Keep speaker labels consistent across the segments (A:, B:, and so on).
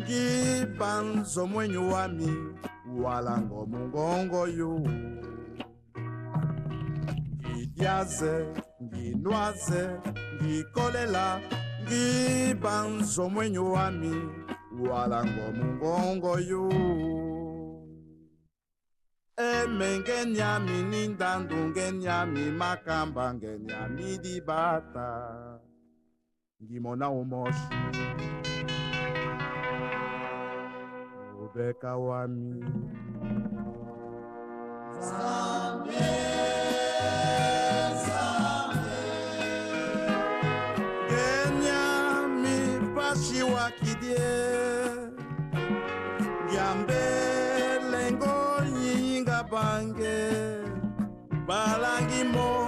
A: ngibanzo mwenyu wami wala ngomungongo yu. Ngidyaze nginwaze ngikolela ngibanzo mwenyu wami wala ngomungongo yu. Eme ngenyami nindandu ngenyami makamba ngenyami dibata ngimona umoshi beka wami. Someday, someday mi wakidie lengo Balangi mo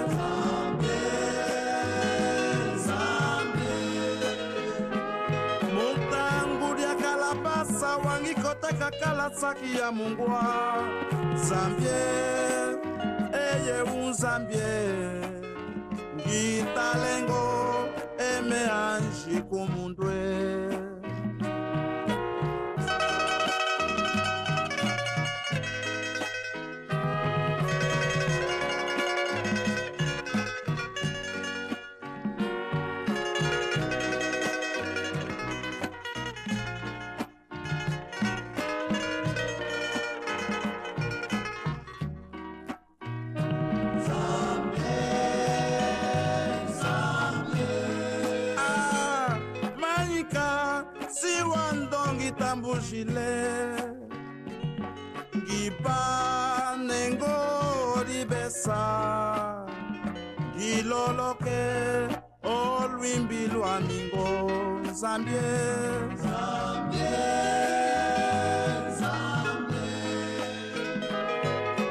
A: wangikoteka kalasaki ya mungwa. Zambie eye unzambie ngitalengo eme anji kumundwe ndongi tambujile ngipanengo libesa ngiloloke olwimbi lwamingo zambie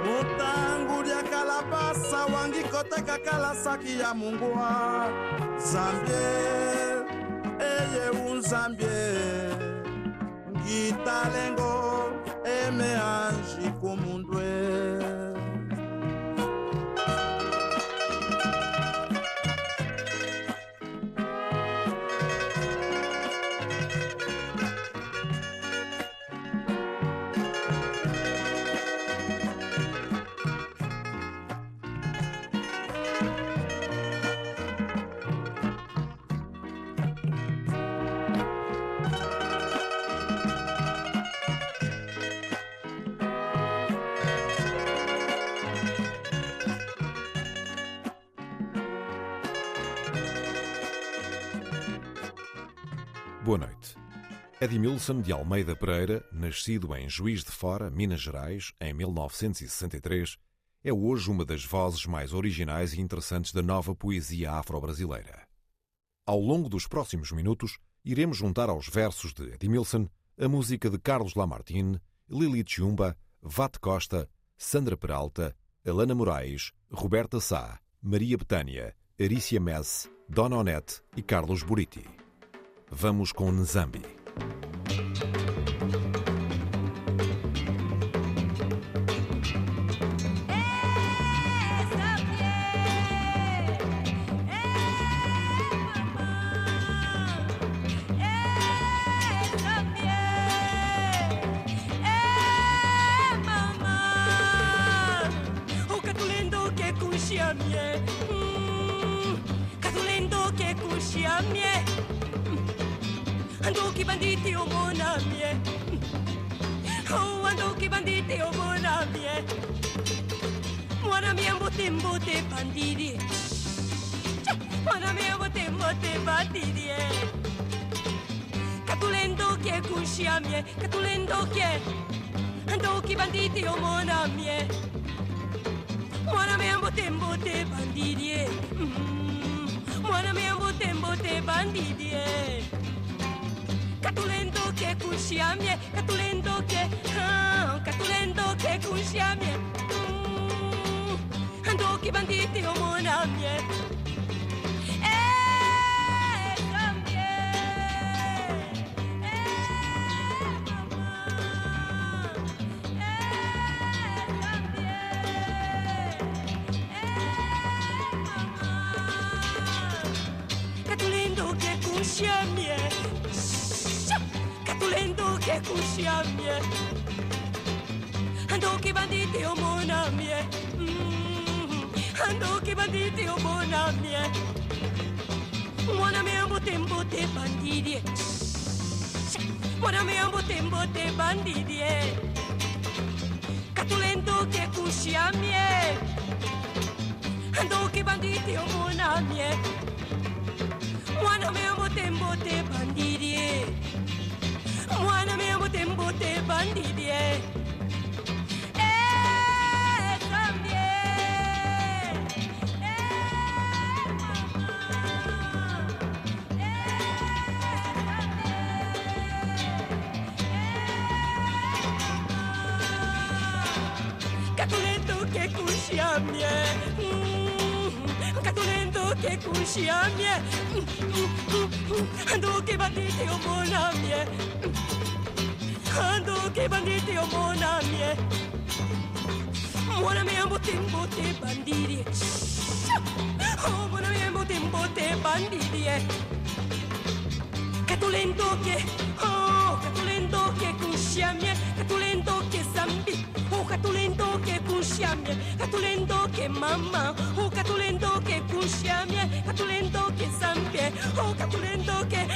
A: mutangu lya kalapasa wangikoteka kalasaki ya mungwa. Zambie eye unzambie
B: Edmilson de Almeida Pereira, nascido em Juiz de Fora, Minas Gerais, em 1963, é hoje uma das vozes mais originais e interessantes da nova poesia afro-brasileira. Ao longo dos próximos minutos, iremos juntar aos versos de Edmilson a música de Carlos Lamartine, Lili Chiumba, Vate Costa, Sandra Peralta, Alana Moraes, Roberta Sá, Maria Betânia, Arícia Messe, Dona Onete e Carlos Buriti. Vamos com Nzambi.
C: Thank you. te batidie Catulendo che cuscia mie Catulendo che Ando che banditi o mona mie. Mona mia tempo te bandidie. Mm-hmm. Mona mia tempo te bandidie. Catulendo che cuscia mie Catulendo che ah, Catulendo che cuscia mie. Mm-hmm. Ando che banditi o mona mie. kusiamie katulenduke kusiamie anduki banditi oh, omonamie mm, anduki banditi oh, omonamie mwanamie mbutembote bandidie mwanamie mbutembote bandidie katulenduke kusiamie anduki banditi. Omonamie mwanamie mbote bandidie. Mwana me mbote mbote bandidie. Eh, eh, eh, Kakuletu que kushiamie ando que bandite o monamie ando che bandite o monamie mona me ambo timbo te bandiri oh mona me ambo timbo te bandiri que tu lento que oh que tu lento que kushiamie que tu lento que zambi. Oh, o catulendo che pusciamie, catulendo che mamma, oh, o catulendo che pusciamie, catulendo che zampie, o oh, catulendo che...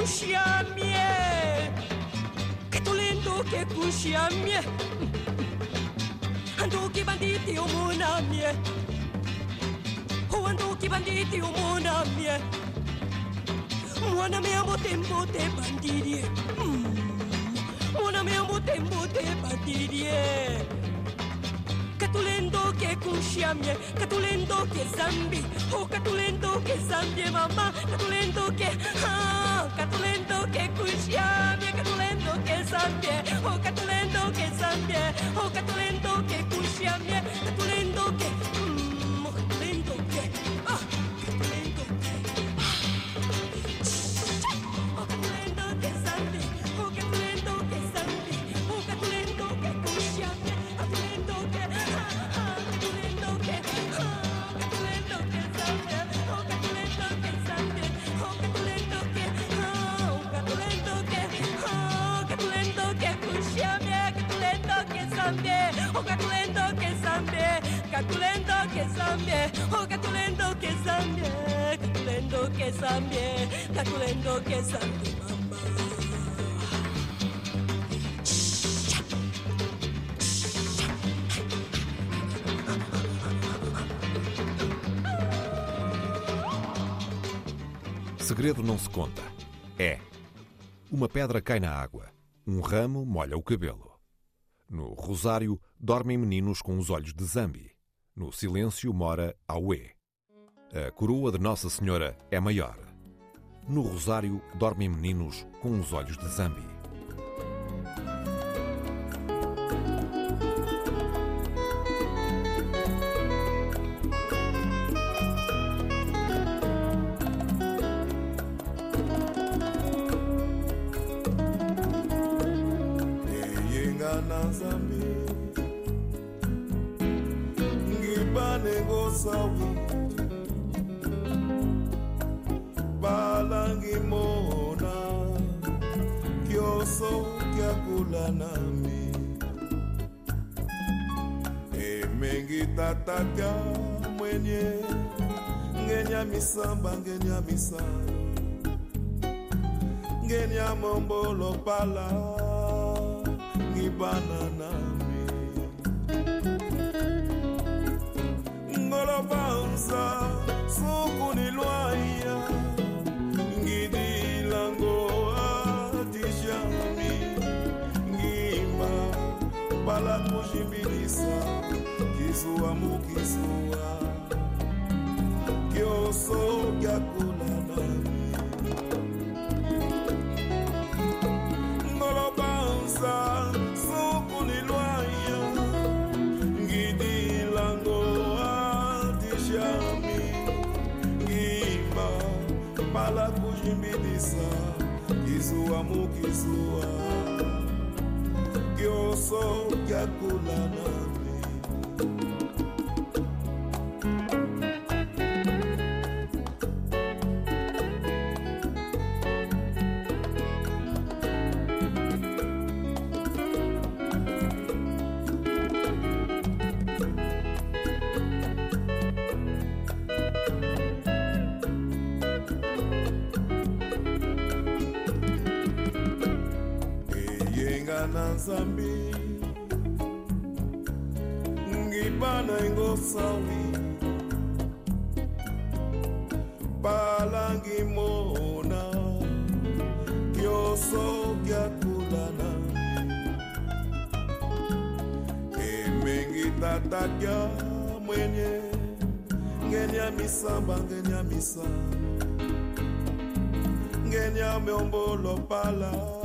C: kushia mie. Kitulinduke kushia mie. Anduki banditi umuna mie. Uwanduki banditi umuna mie. Mwana mea mbotembote bandirie. Hmm. Mwana mea mbotembote bandirie. Katulendoke kunshiamye katulendoke zambi. O oh, katulendoke Zambi mama. Katulendoke ah. que cuxiame, que tu lento que zambie, o catulento que zambie, o catulento que cuxiame. Oh catulendo che zambi Catulendo che zambi Oh catulendo che zambi Catulendo che zambi Catulendo che zambi mamma
B: Segredo não se conta. É. Uma pedra cai na água. Um ramo molha o cabelo. No rosário dormem meninos com os olhos de Zambi. No silêncio mora Auê. A coroa de Nossa Senhora é maior. No rosário dormem meninos com os olhos de Zambi.
D: misamba ngeni ya misala ngeni ya mombo lokpala ngibana nami. Ngolobanza suku nilwaya ngidilango atijami ngimba bala kujibilisa kizuwa mukisuwa kyakula nami zambi. Ngibana ngosawi pala ngimona. Kyoso kyakulana. Emengitatakya mwenye. Ngenyamisamba ngenyamisa ngenyameombolo pala.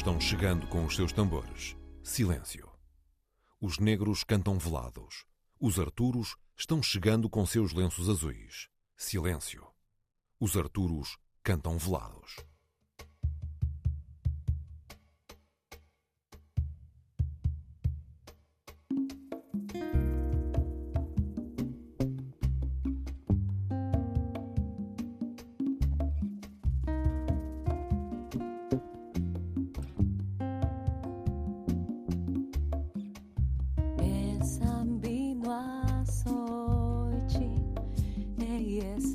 B: Estão chegando com os seus tambores. Silêncio. Os negros cantam velados. Os Arturos estão chegando com seus lenços azuis. Silêncio. Os Arturos cantam velados.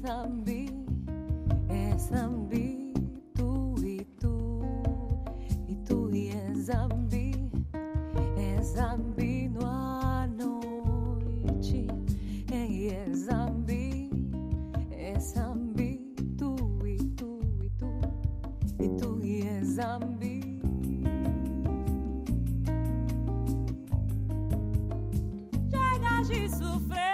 E: E
F: zambi, é zambi, tu e tu, e tu e é zambi, é zambi no à noite, é, é zambi, é zambi, tu e tu e tu, e tu e é zambi. Chegas de sofrer,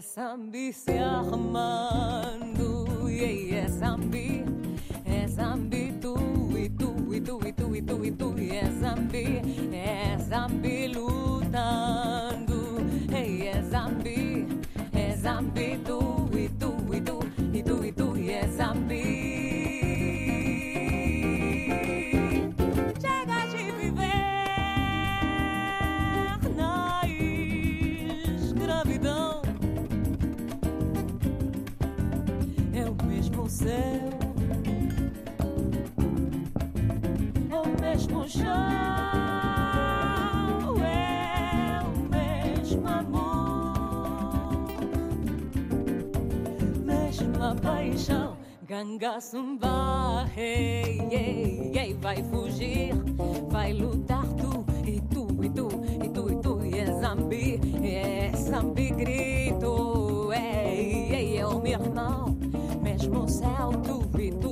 F: É zambi se armando, e é zambi, vai fugir, vai lutar tu e tu e tu e tu e tu. E é zambi, é zambi grito, ei, ei, é o meu irmão, mesmo céu, tu e tu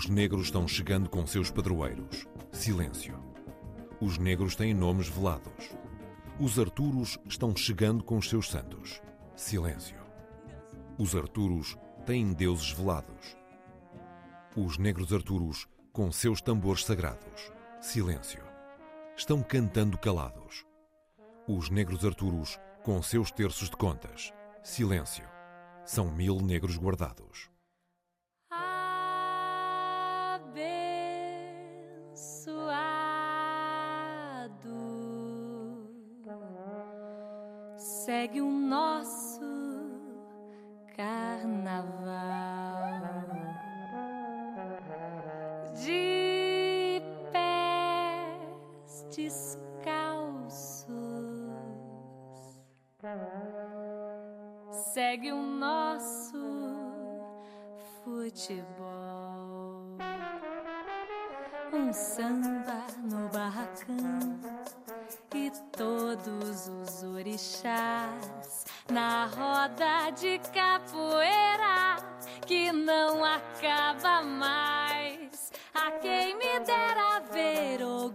B: Os negros estão chegando com seus padroeiros. Silêncio. Os negros têm nomes velados. Os Arturos estão chegando com os seus santos. Silêncio. Os Arturos têm deuses velados. Os negros Arturos com seus tambores sagrados. Silêncio. Estão cantando calados.
G: Os negros Arturos com seus terços de contas. Silêncio. São mil negros guardados.
H: abençoado. Segue o nosso carnaval de pés descalços. Segue o nosso futebol um samba no barracão e todos os orixás na roda de capoeira que não acaba mais. A quem me dera ver ou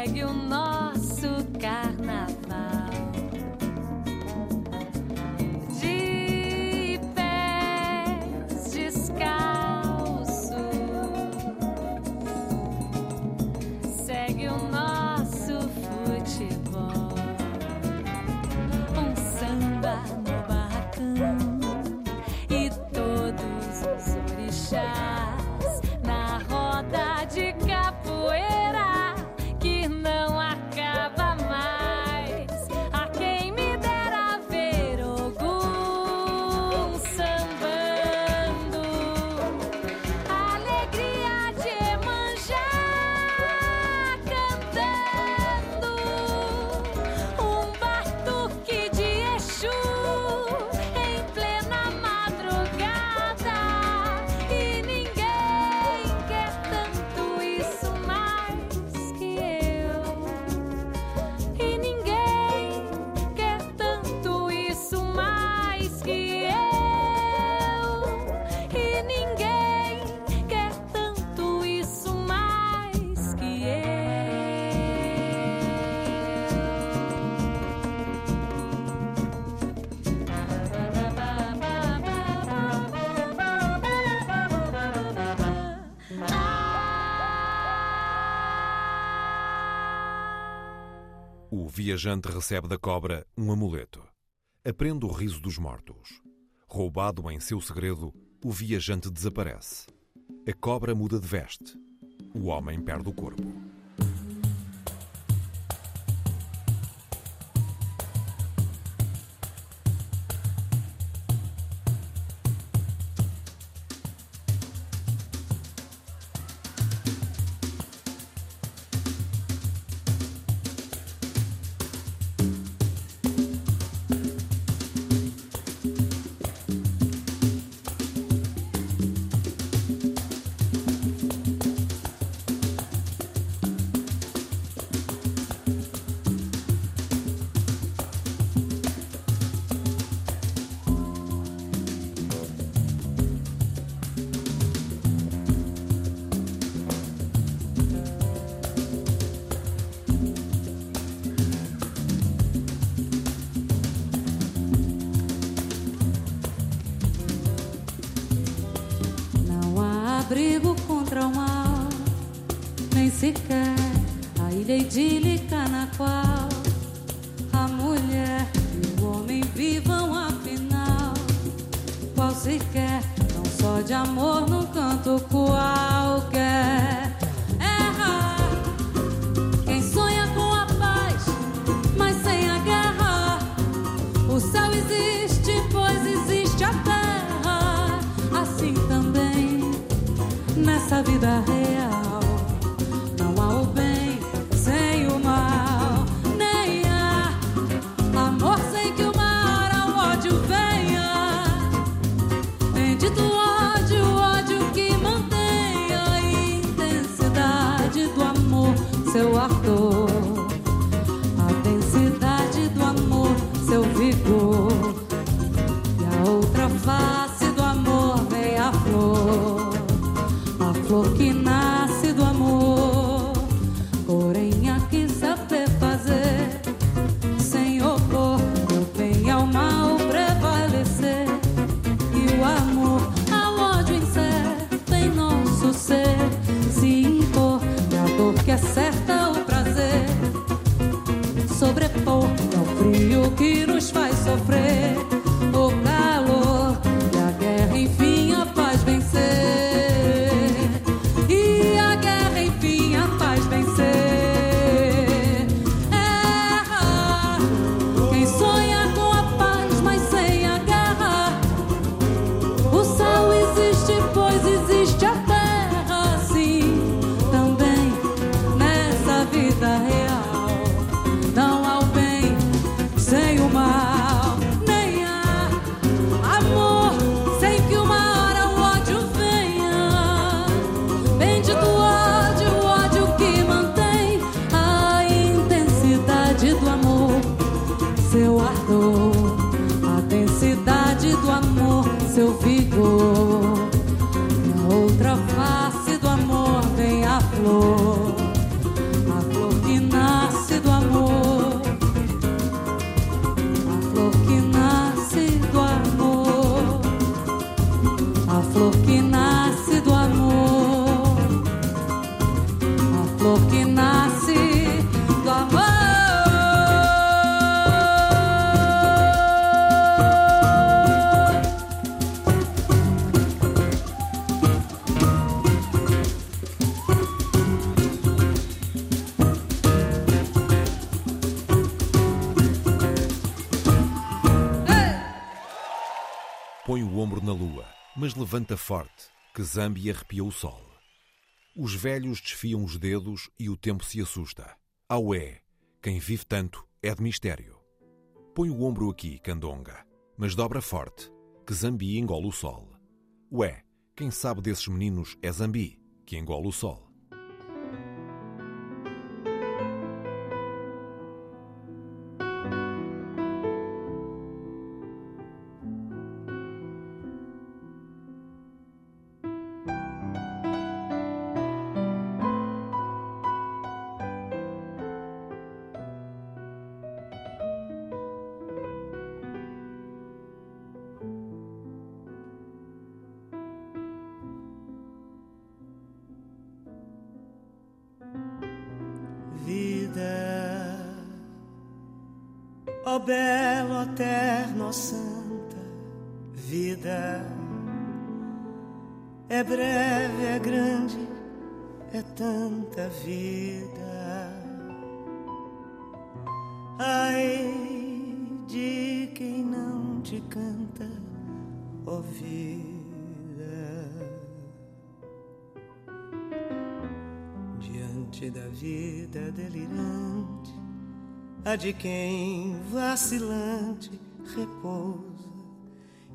H: regional. O
G: viajante recebe da cobra um amuleto. Aprende o riso dos mortos. Roubado em seu segredo, o viajante desaparece. A cobra muda de veste. O homem perde o corpo. essa vida real.
B: Forte, que Zambi arrepiou o sol. Os velhos desfiam os dedos e o tempo se assusta. Ao é, quem vive tanto é de mistério. Põe o ombro aqui, Candonga, mas dobra forte, que Zambi engole o sol. Ué, quem sabe desses meninos é Zambi, que engole o sol.
I: Belo, ó terno, ó santa vida. É breve, é grande, é tanta vida. A de quem vacilante repousa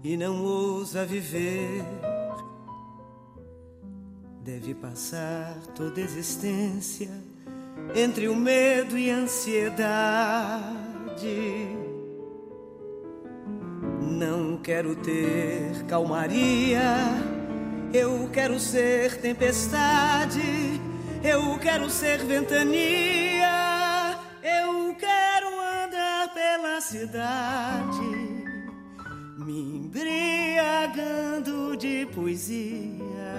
I: e não ousa viver. Deve passar toda existência entre o medo e a ansiedade. Não quero ter calmaria, eu quero ser tempestade, eu quero ser ventania, cidade, me embriagando de poesia,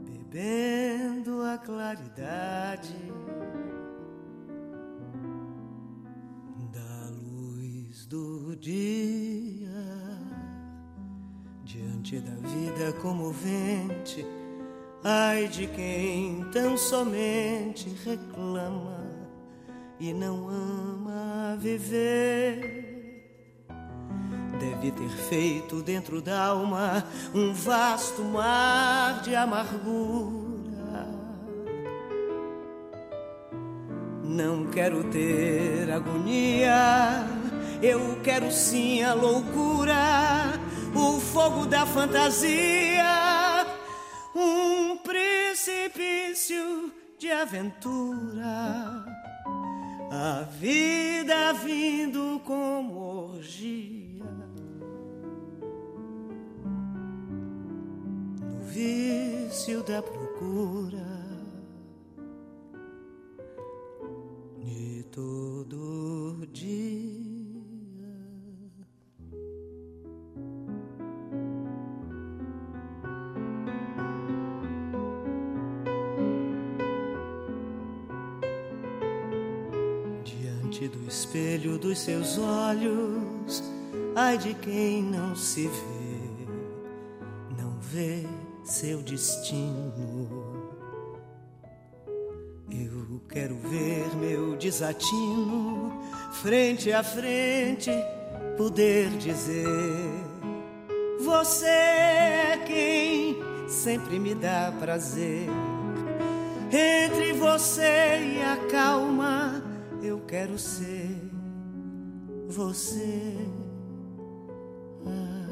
I: bebendo a claridade. da luz do dia diante da vida comovente. Ai de quem tão somente reclama e não ama viver. deve ter feito dentro da alma um vasto mar de amargura. Não quero ter agonia, eu quero sim a loucura, o fogo da fantasia, um precipício de aventura. A vida vindo como orgia. No vício da procura. De todo dia. Espelho dos seus olhos, ai de quem não se vê, não vê seu destino. Eu quero ver meu desatino frente a frente, poder dizer: Você é quem sempre me dá prazer. Entre você e a calma, eu quero ser você. Ai.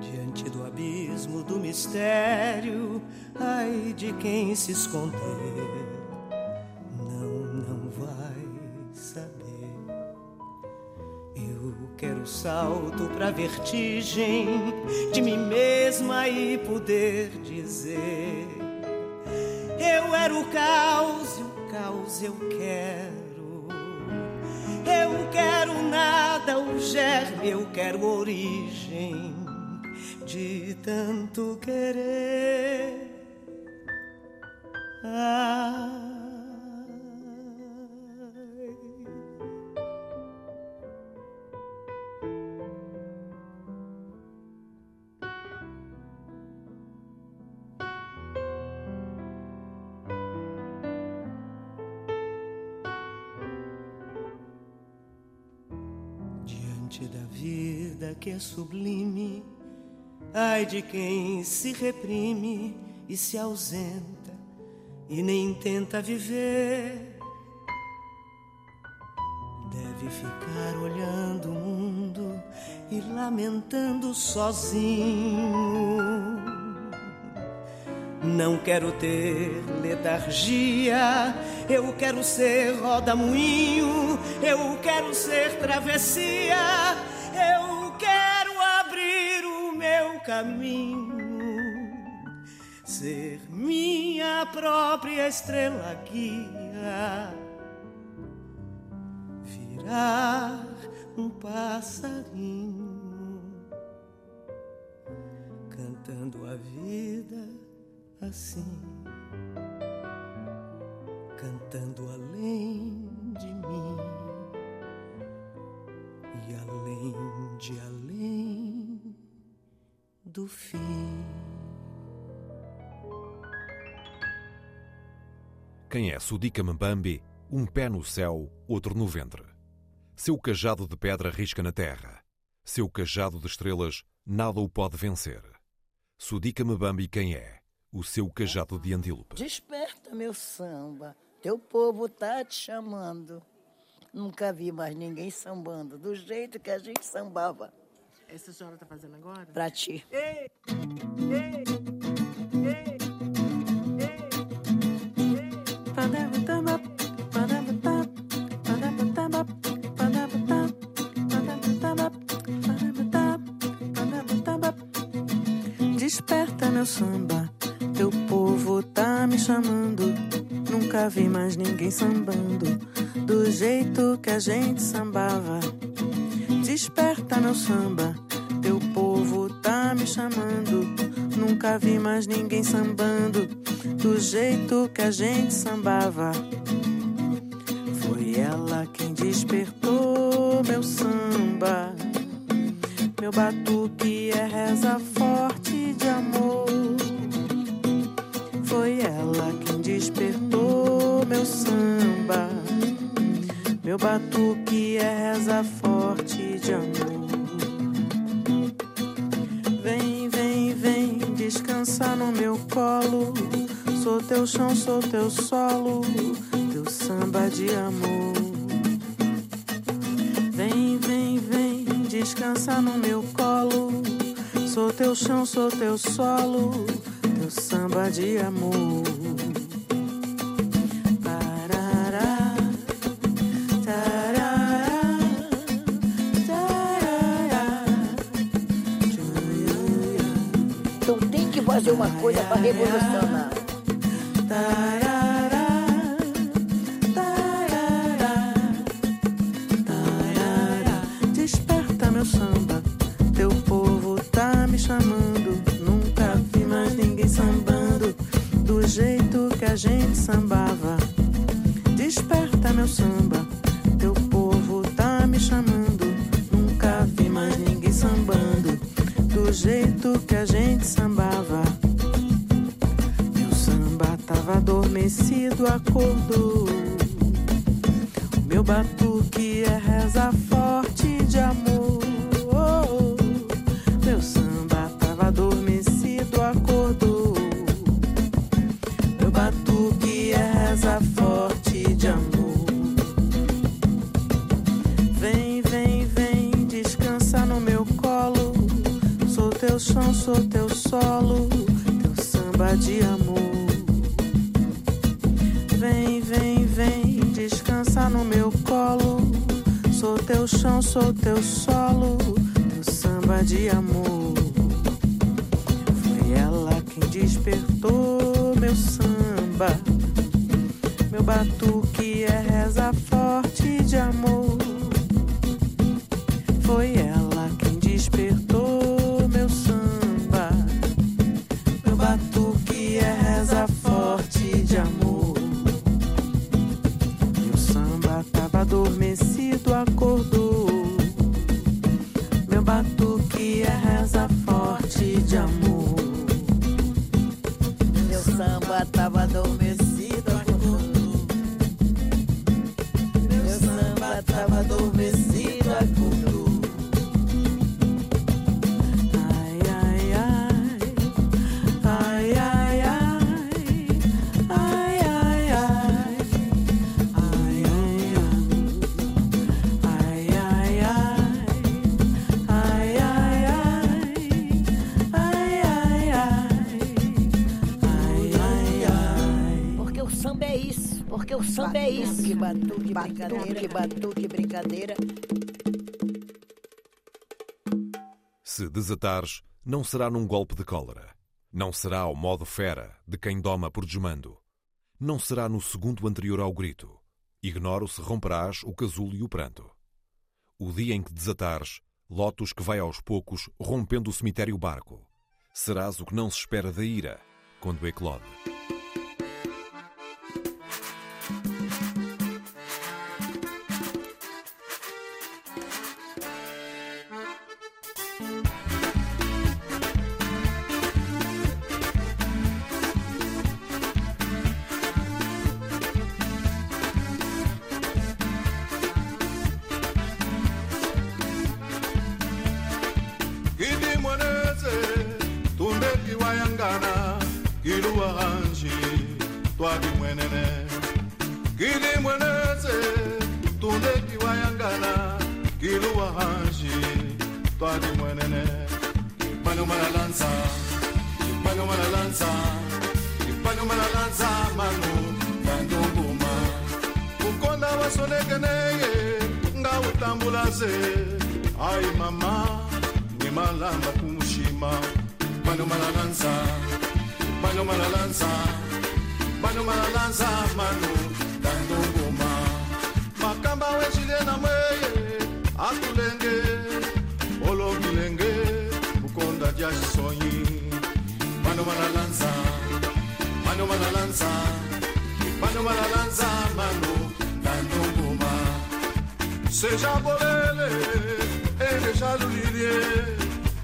I: Diante do abismo do mistério, ai de quem se esconder, não, não vai saber. Eu quero salto pra vertigem de mim mesma e poder dizer. Eu era o caos e o caos eu quero. Germe, eu quero origem de tanto querer. Ai. Sublime, ai de quem se reprime e se ausenta e nem tenta viver. Deve ficar olhando o mundo e lamentando sozinho. Não quero ter letargia, eu quero ser roda-moinho, eu quero ser travessia, caminho, ser minha própria estrela guia, virar um passarinho, cantando a vida assim, cantando além de mim e além de além do fim.
B: Quem é Sudica Mbambi? Um pé no céu, outro no ventre. Seu cajado de pedra risca na terra. Seu cajado de estrelas nada o pode vencer. Sudica Mbambi quem é? O seu cajado de antílope.
J: Desperta, meu samba, teu povo tá te chamando. Nunca vi mais ninguém sambando do jeito que a gente sambava.
K: Essa senhora tá fazendo agora?
J: Pra ti.
L: Desperta meu samba, teu povo tá me chamando. Nunca vi mais ninguém sambando do jeito que a gente sambava. Desperta meu samba, teu povo tá me chamando. Nunca vi mais ninguém sambando do jeito que a gente sambava. Foi ela quem despertou meu samba. Meu batuque é reza forte de amor. Foi ela quem despertou meu samba. Meu batuque é reza forte Amor. Vem, vem, vem, descansar no meu colo. Sou teu chão, sou teu solo, teu samba de amor. Vem, vem, vem, descansar no meu colo. Sou teu chão, sou teu solo, teu samba de amor. Uma coisa para revolucionar. Sou teu solo,
J: o samba é isso. Que batuque, brincadeira, que batuque, brincadeira.
B: Se desatares, não será num golpe de cólera. Não será ao modo fera de quem doma por desmando. Não será no segundo anterior ao grito. Ignoro se romperás o casulo e o pranto. O dia em que desatares, lotus que vai aos poucos rompendo o cemitério barco. Serás o que não se espera da ira, quando eclode.
A: ya soy mano mala lança, mano mala lança, mano mala lança, mano dando goma seja bolele ende shalulilie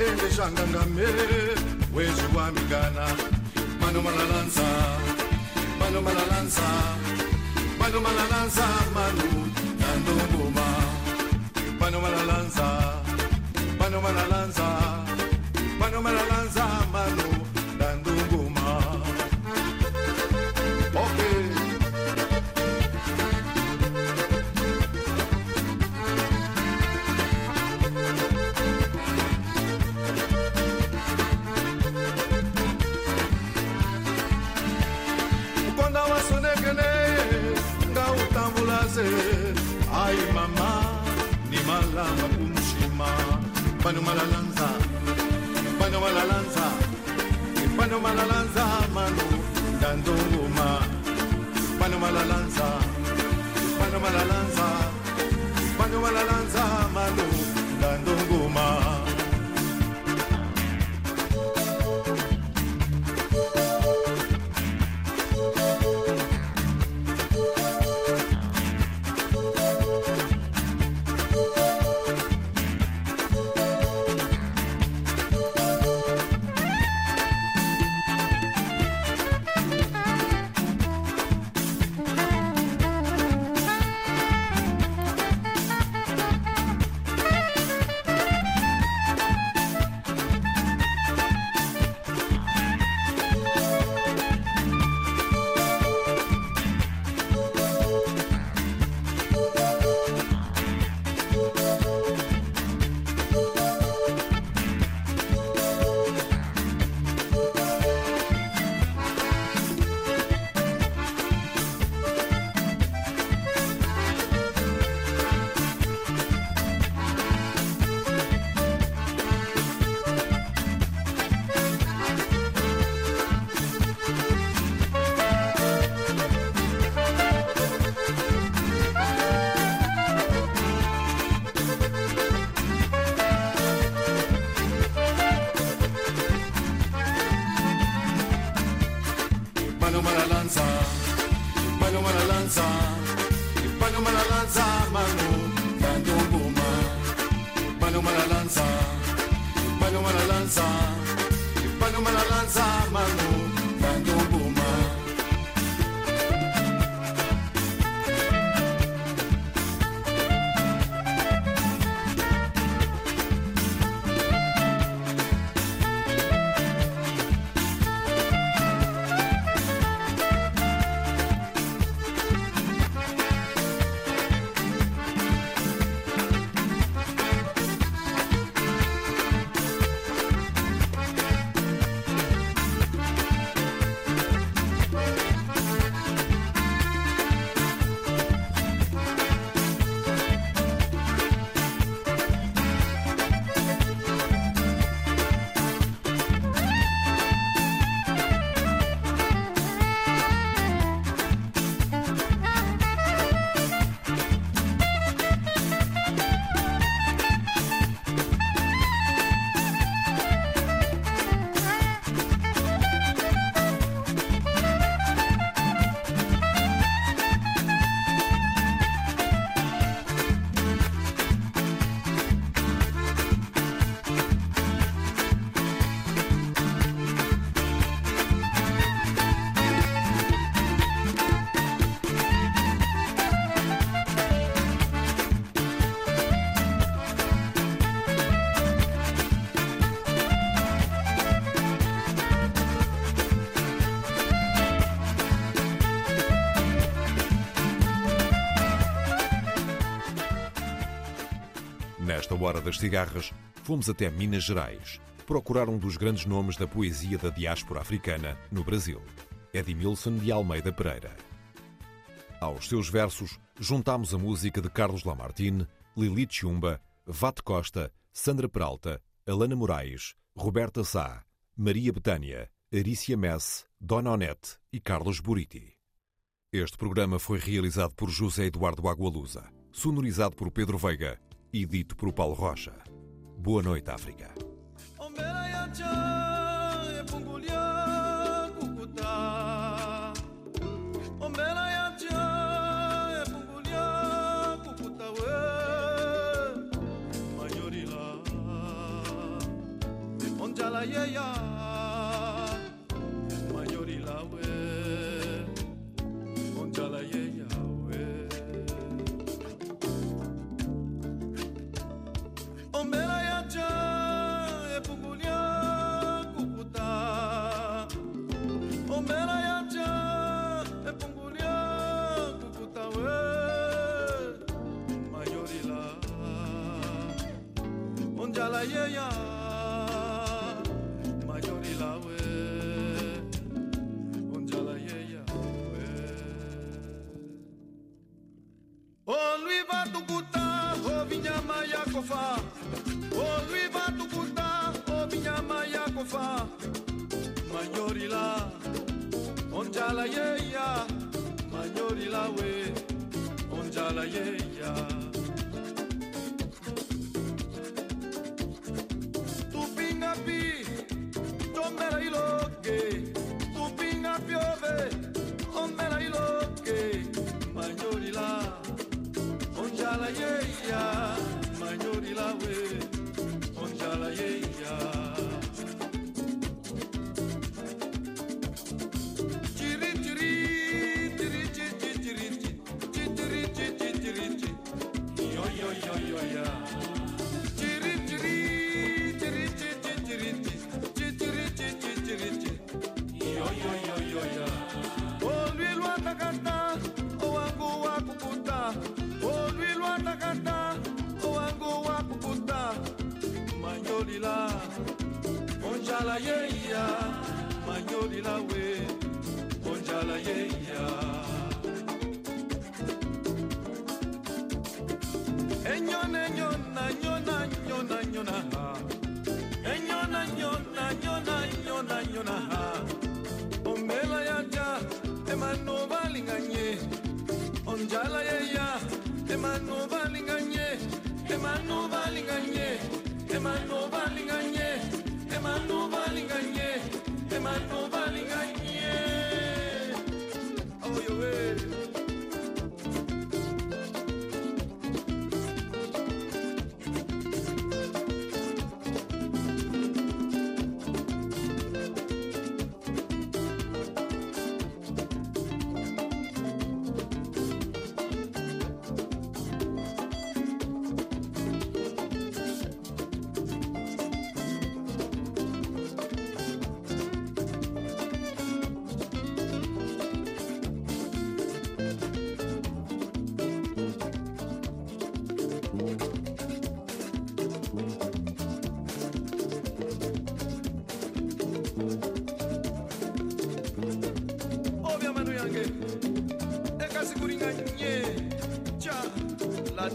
A: ende shangangamele wezi wa migana. Mano mano lança, mano mala lança, mano mala lança mano dando goma mano mala lança, mano
M: mala lança. mano, me la lanza a mano, dando un goma. Quando a. Ai, mamá, ni mala, mapumshima, mano cuando va la lanza, y cuando va la lanza, mano, dando goma. Y cuando lanza, y cuando lanza, y
B: cuando lanza, mano. Hora das cigarras, fomos até Minas Gerais procurar um dos grandes nomes da poesia da diáspora africana no Brasil, Edmilson de Almeida Pereira. Aos seus versos, juntámos a música de Carlos Lamartine, Lili Chumba, Vate Costa, Sandra Peralta, Alana Moraes, Roberta Sá, Maria Betânia, Arícia Messe, Dona Onete e Carlos Buriti. Este programa foi realizado por José Eduardo Agualusa, sonorizado por Pedro Veiga e dito por Paulo Rocha. Boa noite, África.
M: away. the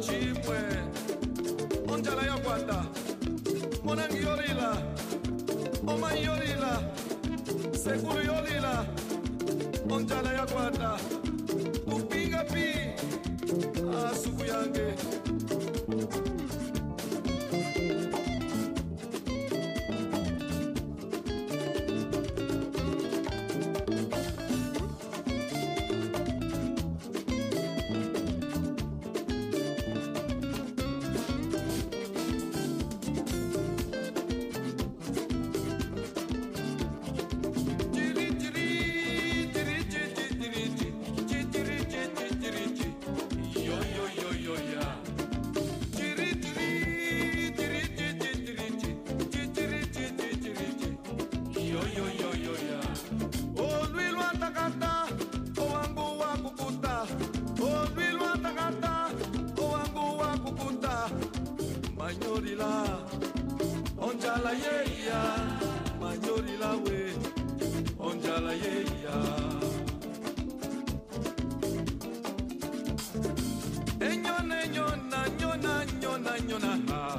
M: te nyona, ha.